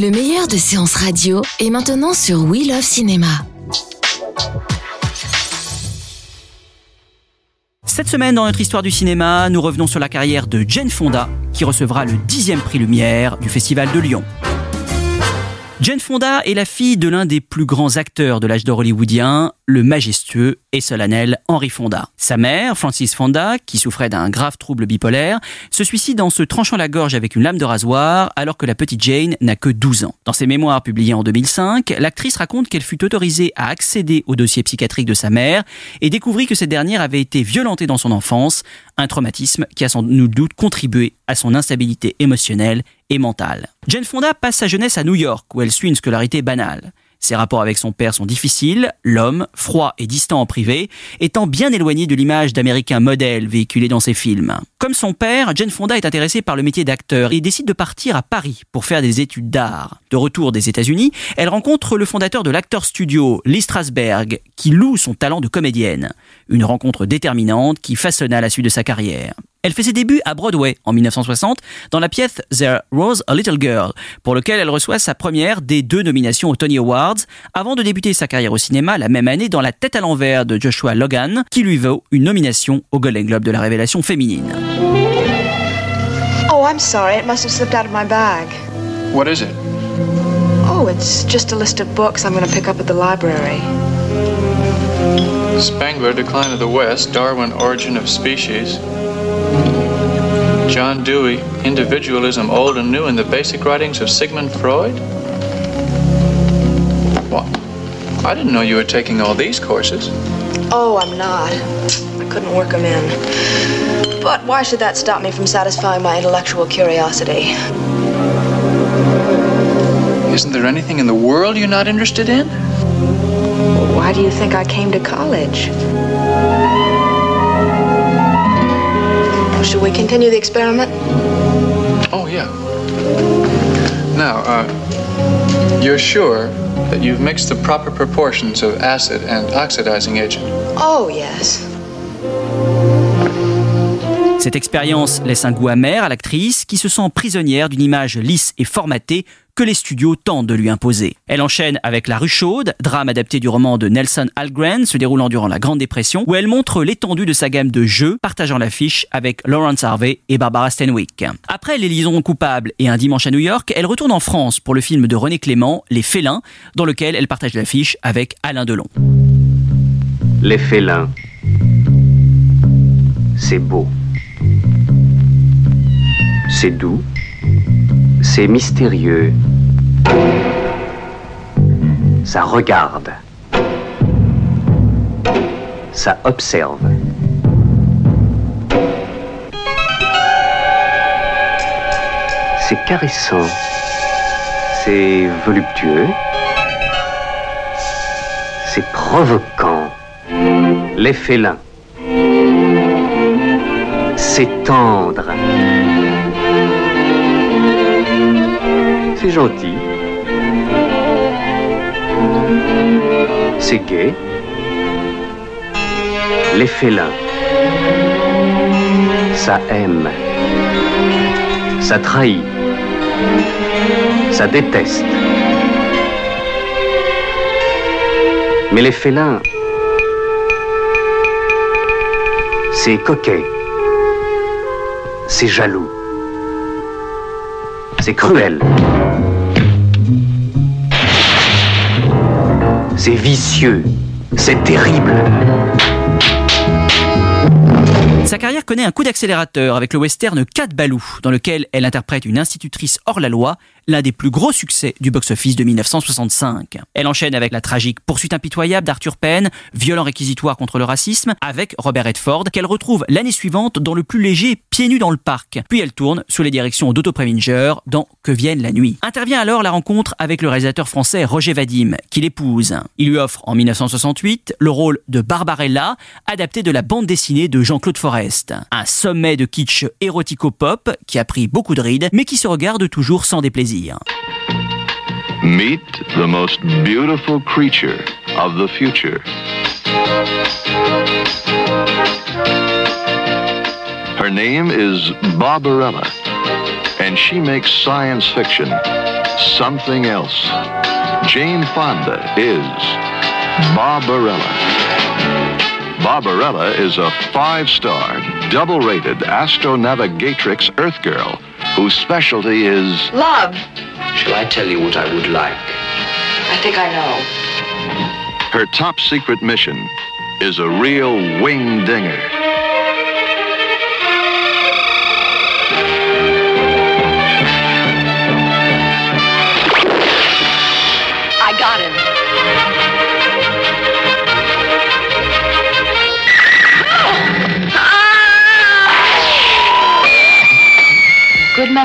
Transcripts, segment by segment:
Le meilleur de séances radio est maintenant sur We Love Cinéma. Cette semaine, dans notre histoire du cinéma, nous revenons sur la carrière de Jane Fonda, qui recevra le 10e prix Lumière du Festival de Lyon. Jane Fonda est la fille de l'un des plus grands acteurs de l'âge d'or hollywoodien, le majestueux et solennel Henry Fonda. Sa mère, Frances Fonda, qui souffrait d'un grave trouble bipolaire, se suicide en se tranchant la gorge avec une lame de rasoir alors que la petite Jane n'a que 12 ans. Dans ses mémoires publiées en 2005, l'actrice raconte qu'elle fut autorisée à accéder au dossier psychiatrique de sa mère et découvrit que cette dernière avait été violentée dans son enfance, un traumatisme qui a sans doute contribué à son instabilité émotionnelle et mentale. Jane Fonda passe sa jeunesse à New York où elle suit une scolarité banale. Ses rapports avec son père sont difficiles, l'homme, froid et distant en privé, étant bien éloigné de l'image d'américain modèle véhiculée dans ses films. Comme son père, Jane Fonda est intéressée par le métier d'acteur et décide de partir à Paris pour faire des études d'art. De retour des États-Unis, elle rencontre le fondateur de l'acteur studio, Lee Strasberg, qui loue son talent de comédienne. Une rencontre déterminante qui façonna la suite de sa carrière. Elle fait ses débuts à Broadway en 1960 dans la pièce There Rose a Little Girl, pour lequel elle reçoit sa première des deux nominations aux Tony Awards, avant de débuter sa carrière au cinéma la même année dans La tête à l'envers de Joshua Logan, qui lui vaut une nomination au Golden Globe de la révélation féminine. Oh, I'm sorry. It must have slipped out of my bag. What is it? Oh, it's just a list of books I'm going to pick up at the library. Spangler, Decline of the West, Darwin, Origin of Species. John Dewey, Individualism Old and New in the Basic Writings of Sigmund Freud? What? I didn't know you were taking all these courses. Oh, I'm not. I couldn't work them in. But why should that stop me from satisfying my intellectual curiosity? Isn't there anything in the world you're not interested in? Why do you think I came to college? Should we continue the experiment? Oh, yeah. Now, uh, you're sure that you've mixed the proper proportions of acid and oxidizing agent? Oh, yes. Cette expérience laisse un goût amer à l'actrice qui se sent prisonnière d'une image lisse et formatée que les studios tentent de lui imposer. Elle enchaîne avec La rue chaude, drame adapté du roman de Nelson Algren se déroulant durant la Grande Dépression, où elle montre l'étendue de sa gamme de jeux, partageant l'affiche avec Lawrence Harvey et Barbara Stanwyck. Après Les liaisons coupables et Un dimanche à New York, elle retourne en France pour le film de René Clément, Les félins, dans lequel elle partage l'affiche avec Alain Delon. Les félins. C'est beau. C'est doux. C'est mystérieux. Ça regarde. Ça observe. C'est caressant. C'est voluptueux. C'est provoquant. Les félins. C'est tendre. C'est gentil. C'est gai. Les félins. Ça aime. Ça trahit. Ça déteste. Mais les félins, c'est coquet. C'est jaloux. C'est cruel. C'est vicieux. C'est terrible. Sa carrière connaît un coup d'accélérateur avec le western 4 Balou, dans lequel elle interprète une institutrice hors la loi, l'un des plus gros succès du box-office de 1965. Elle enchaîne avec la tragique Poursuite impitoyable d'Arthur Penn, violent réquisitoire contre le racisme, avec Robert Redford, qu'elle retrouve l'année suivante dans le plus léger Pieds nus dans le parc. Puis elle tourne sous les directions d'Otto Preminger dans Que vienne la nuit. Intervient alors la rencontre avec le réalisateur français Roger Vadim, qui l'épouse. Il lui offre en 1968 le rôle de Barbarella, adapté de la bande dessinée de Jean-Claude Forest. Un sommet de kitsch érotico-pop qui a pris beaucoup de rides, mais qui se regarde toujours sans déplaisir. Meet the most beautiful creature of the future. Her name is Barbarella, and she makes science fiction something else. Jane Fonda is Barbarella. Barbarella is a five-star, double-rated astronavigatrix Earth girl whose specialty is Love. Shall I tell you what I would like? I think I know. her top secret mission is a real wing dinger.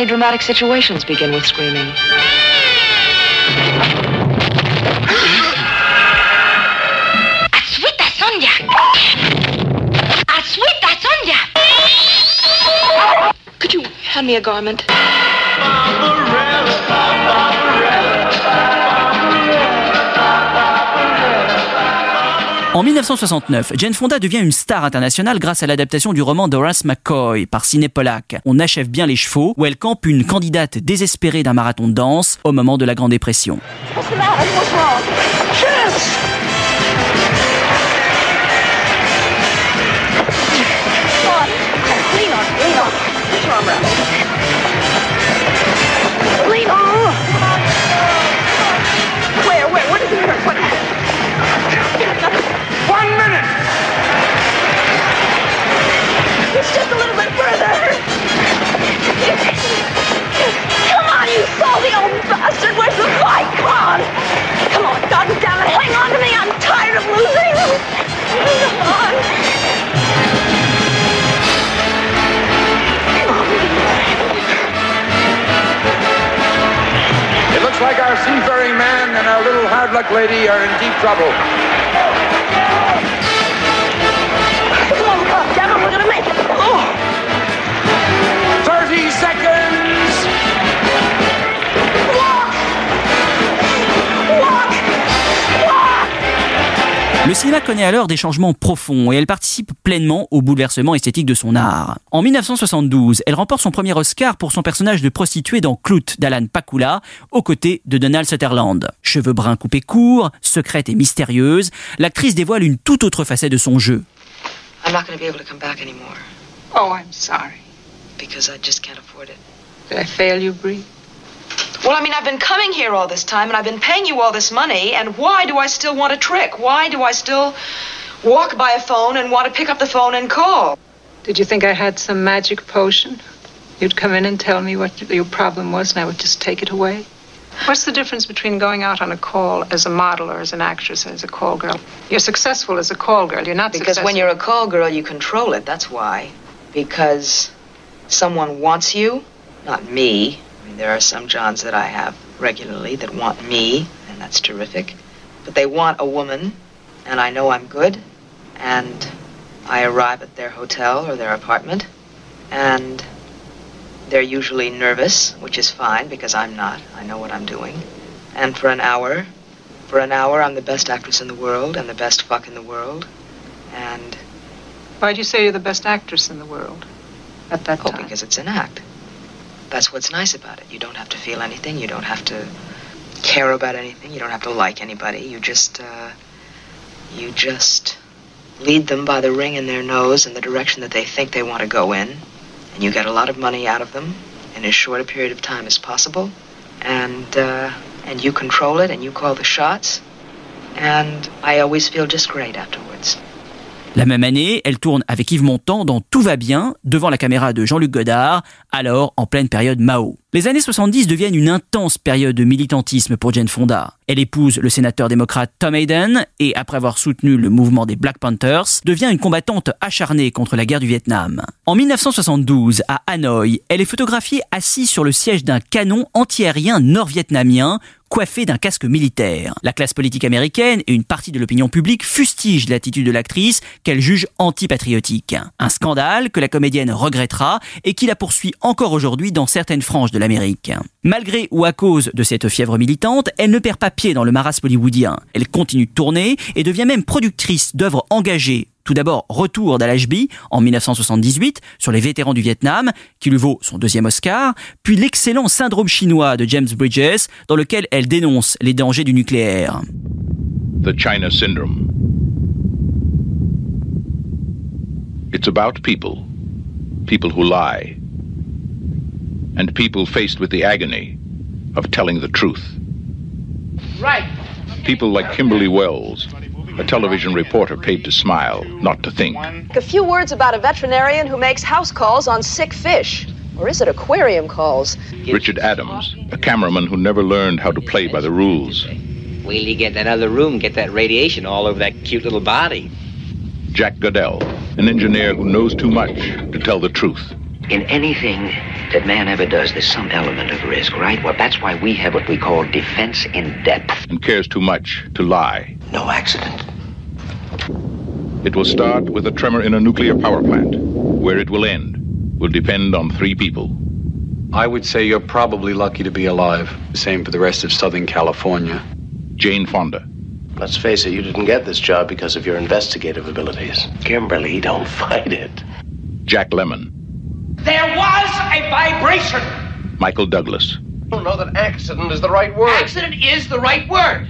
Good many dramatic situations begin with screaming. Aswita Sonia! Aswita Sonia! Could you hand me a garment? En 1969, Jane Fonda devient une star internationale grâce à l'adaptation du roman d'Horace McCoy par Ciné Pollack. On achève bien les chevaux, où elle campe une candidate désespérée d'un marathon de danse au moment de la Grande Dépression. It's just a little bit further! Come on, you salty old bastard! Where's the fight? Come on! Come on, God damn! Hang on to me! I'm tired of losing! Come on! It looks like our seafaring man and our little hard luck lady are in deep trouble. Le cinéma connaît alors des changements profonds et elle participe pleinement au bouleversement esthétique de son art. En 1972, elle remporte son premier Oscar pour son personnage de prostituée dans Clout d'Alan Pakula, aux côtés de Donald Sutherland. Cheveux bruns coupés courts, secrète et mystérieuse, l'actrice dévoile une toute autre facette de son jeu. I'm not going to be able to come back anymore Oh, I'm sorry. because I just can't afford it. Did I fail you, Bree? Well, I mean, I've been coming here all this time and I've been paying you all this money, and why do I still want a trick? Why do I still walk by a phone and want to pick up the phone and call? Did you think I had some magic potion? You'd come in and tell me what your problem was, and I would just take it away? What's the difference between going out on a call as a model or as an actress or as a call girl? You're successful as a call girl. You're not Because when you're a call girl, you control it. That's why. Because someone wants you, not me. Mean, there are some Johns that I have regularly that want me, and that's terrific. But they want a woman, and I know I'm good, and I arrive at their hotel or their apartment, and they're usually nervous, which is fine because I'm not. I know what I'm doing. And for an hour, for an hour, I'm the best actress in the world and the best fuck in the world. And Why'd you say you're the best actress in the world at that Oh, time? because it's an act. That's what's nice about it. You don't have to feel anything. You don't have to care about anything. You don't have to like anybody. You just, uh, you just lead them by the ring in their nose in the direction that they think they want to go in, and you get a lot of money out of them in as short a period of time as possible, and uh, and you control it and you call the shots, and I always feel just great afterwards. La même année, elle tourne avec Yves Montand dans Tout va bien, devant la caméra de Jean-Luc Godard, alors en pleine période Mao. Les années 70 deviennent une intense période de militantisme pour Jane Fonda. Elle épouse le sénateur démocrate Tom Hayden et, après avoir soutenu le mouvement des Black Panthers, devient une combattante acharnée contre la guerre du Vietnam. En 1972, à Hanoï, elle est photographiée assise sur le siège d'un canon antiaérien nord-vietnamien coiffée d'un casque militaire. La classe politique américaine et une partie de l'opinion publique fustigent l'attitude de l'actrice qu'elle juge antipatriotique. Un scandale que la comédienne regrettera et qui la poursuit encore aujourd'hui dans certaines franges de Malgré ou à cause de cette fièvre militante, elle ne perd pas pied dans le marasme hollywoodien. Elle continue de tourner et devient même productrice d'œuvres engagées tout d'abord, Retour d'Al-Ashby en 1978 sur les vétérans du Vietnam, qui lui vaut son deuxième Oscar, puis l'excellent Syndrome chinois de James Bridges, dans lequel elle dénonce les dangers du nucléaire. The China Syndrome. It's about people. People who lie. And people faced with the agony of telling the truth. Right. People like Kimberly Wells, a television reporter paid to smile, not to think. A few words about a veterinarian who makes house calls on sick fish. Or is it aquarium calls? Richard Adams, a cameraman who never learned how to play by the rules. Wait till you get in that other room, get that radiation all over that cute little body. Jack Goodell, an engineer who knows too much to tell the truth. In anything that man ever does, there's some element of risk, right? Well, that's why we have what we call defense in depth. And cares too much to lie. No accident. It will start with a tremor in a nuclear power plant. Where it will end will depend on three people. I would say you're probably lucky to be alive. Same for the rest of Southern California. Jane Fonda. Let's face it, you didn't get this job because of your investigative abilities. Kimberly, don't fight it. Jack Lemon. There was a vibration. Michael Douglas. I don't know that accident is the right word. Accident is the right word.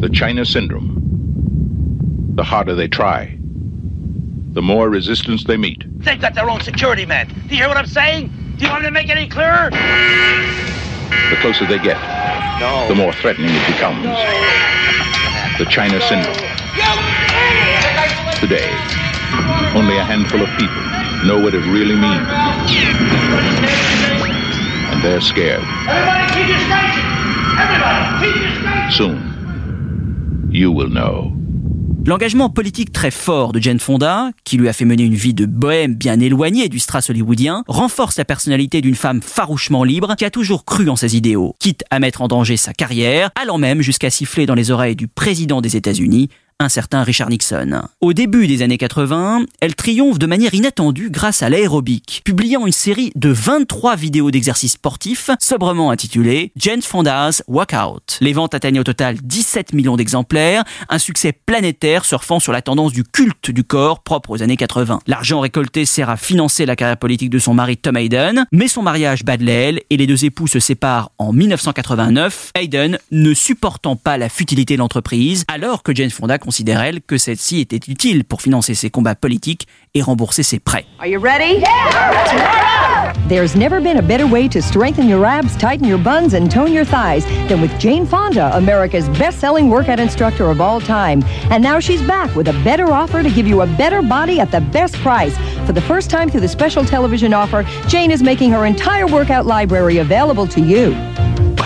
The China Syndrome. The harder they try, the more resistance they meet. They've got their own security man. Do you hear what I'm saying? Do you want me to make it any clearer? The closer they get, no. the more threatening it becomes. No. The China Syndrome. Today, only a handful of people know what it really means. And they're scared. Everybody keep your station! Everybody keep your station! Soon, you will know. L'engagement politique très fort de Jane Fonda, qui lui a fait mener une vie de bohème bien éloignée du strass hollywoodien, renforce la personnalité d'une femme farouchement libre qui a toujours cru en ses idéaux, quitte à mettre en danger sa carrière, allant même jusqu'à siffler dans les oreilles du président des États-Unis un certain Richard Nixon. Au début des années 80, elle triomphe de manière inattendue grâce à l'aérobic, publiant une série de 23 vidéos d'exercices sportifs sobrement intitulées Jane Fonda's Walkout. Les ventes atteignent au total 17 millions d'exemplaires, un succès planétaire surfant sur la tendance du culte du corps propre aux années 80. L'argent récolté sert à financer la carrière politique de son mari Tom Hayden, mais son mariage bat de l'aile et les deux époux se séparent en 1989, Hayden ne supportant pas la futilité de l'entreprise, alors que Jane Fonda considère elle que celle-ci était utile pour financer ses combats politiques et rembourser ses prêts. Are you ready? Yeah! There's never been a better way to strengthen your abs, tighten your buns, and tone your thighs than with Jane Fonda, America's best selling workout instructor of all time. And now she's back with a better offer to give you a better body at the best price. For the first time through the special television offer, Jane is making her entire workout library available to you.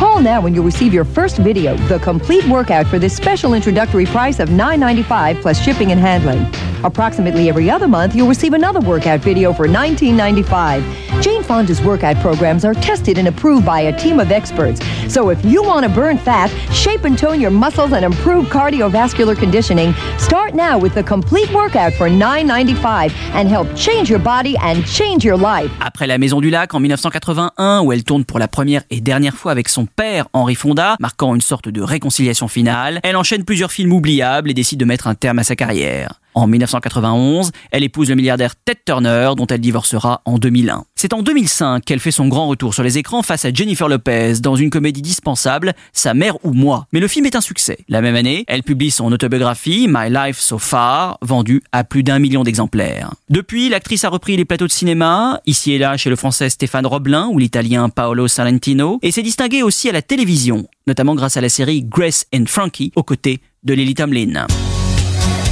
Call now when you'll receive your first video, the complete workout, for this special introductory price of $9.95 plus shipping and handling. Approximately every other month, you'll receive another workout video for $19.95. Jane Fonda's workout programs are tested and approved by a team of experts. So if you want to burn fat, shape and tone your muscles, and improve cardiovascular conditioning, start now with the complete workout for $9.95 and help change your body and change your life. Après La Maison du Lac en 1981, où elle tourne pour la première et dernière fois avec son père Henri Fonda, marquant une sorte de réconciliation finale, elle enchaîne plusieurs films oubliables et décide de mettre un terme à sa carrière. En 1991, elle épouse le milliardaire Ted Turner, dont elle divorcera en 2001. C'est en 2005 qu'elle fait son grand retour sur les écrans face à Jennifer Lopez dans une comédie dispensable, Sa mère ou moi. Mais le film est un succès. La même année, elle publie son autobiographie, My Life So Far, vendue à plus d'un million d'exemplaires. Depuis, l'actrice a repris les plateaux de cinéma, ici et là chez le français Stéphane Roblin ou l'italien Paolo Salentino, et s'est distinguée aussi à la télévision, notamment grâce à la série Grace and Frankie, aux côtés de Lily Tomlin.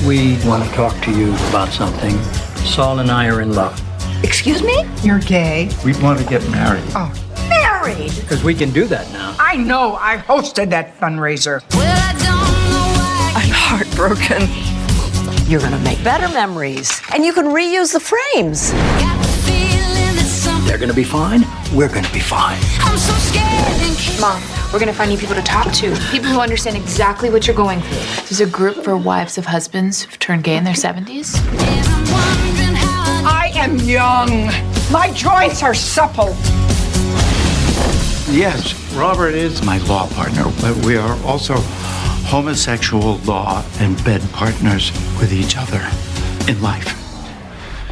We want to talk to you about something. Saul and I are in love. Excuse me? You're gay. We want to get married. Oh, married? Because we can do that now. I know. I hosted that fundraiser. I'm heartbroken. You're gonna make better memories, and you can reuse the frames. They're going to be fine. We're going to be fine. I'm so scared. Mom, we're gonna find you people to talk to. People who understand exactly what you're going through. There's a group for wives of husbands who've turned gay in their 70s. I am young. My joints are supple. Yes, Robert is my law partner, but we are also homosexual law and bed partners with each other in life.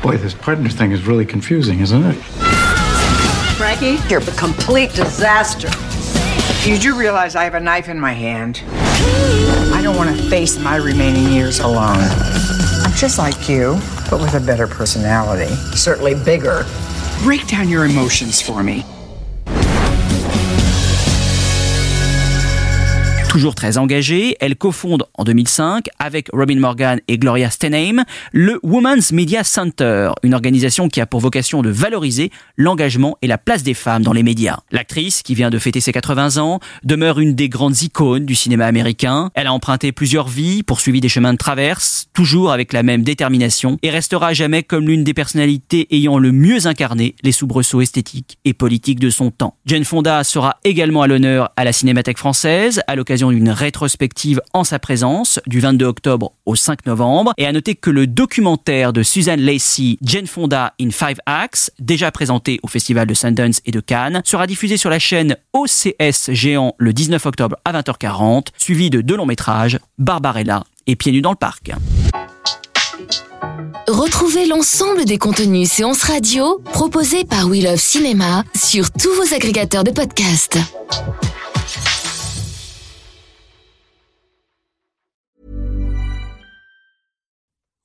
Boy, this partner thing is really confusing, isn't it? Frankie, you're a complete disaster. Did you do realize I have a knife in my hand. I don't want to face my remaining years alone. I'm just like you, but with a better personality. Certainly bigger. Break down your emotions for me. Toujours très engagée, elle cofonde en 2005 avec Robin Morgan et Gloria Steinem le Women's Media Center, une organisation qui a pour vocation de valoriser l'engagement et la place des femmes dans les médias. L'actrice, qui vient de fêter ses 80 ans, demeure une des grandes icônes du cinéma américain. Elle a emprunté plusieurs vies, poursuivi des chemins de traverse, toujours avec la même détermination, et restera jamais comme l'une des personnalités ayant le mieux incarné les soubresauts esthétiques et politiques de son temps. Jane Fonda sera également à l'honneur à la Cinémathèque française à l'occasion d'une rétrospective en sa présence du 22 octobre au 5 novembre. Et à noter que le documentaire de Suzanne Lacey, Jane Fonda in Five Acts, déjà présenté au Festival de Sundance et de Cannes, sera diffusé sur la chaîne OCS Géant le 19 octobre à 20h40, suivi de deux longs métrages, Barbarella et Pieds nus dans le parc. Retrouvez l'ensemble des contenus séances radio proposés par We Love Cinéma sur tous vos agrégateurs de podcasts.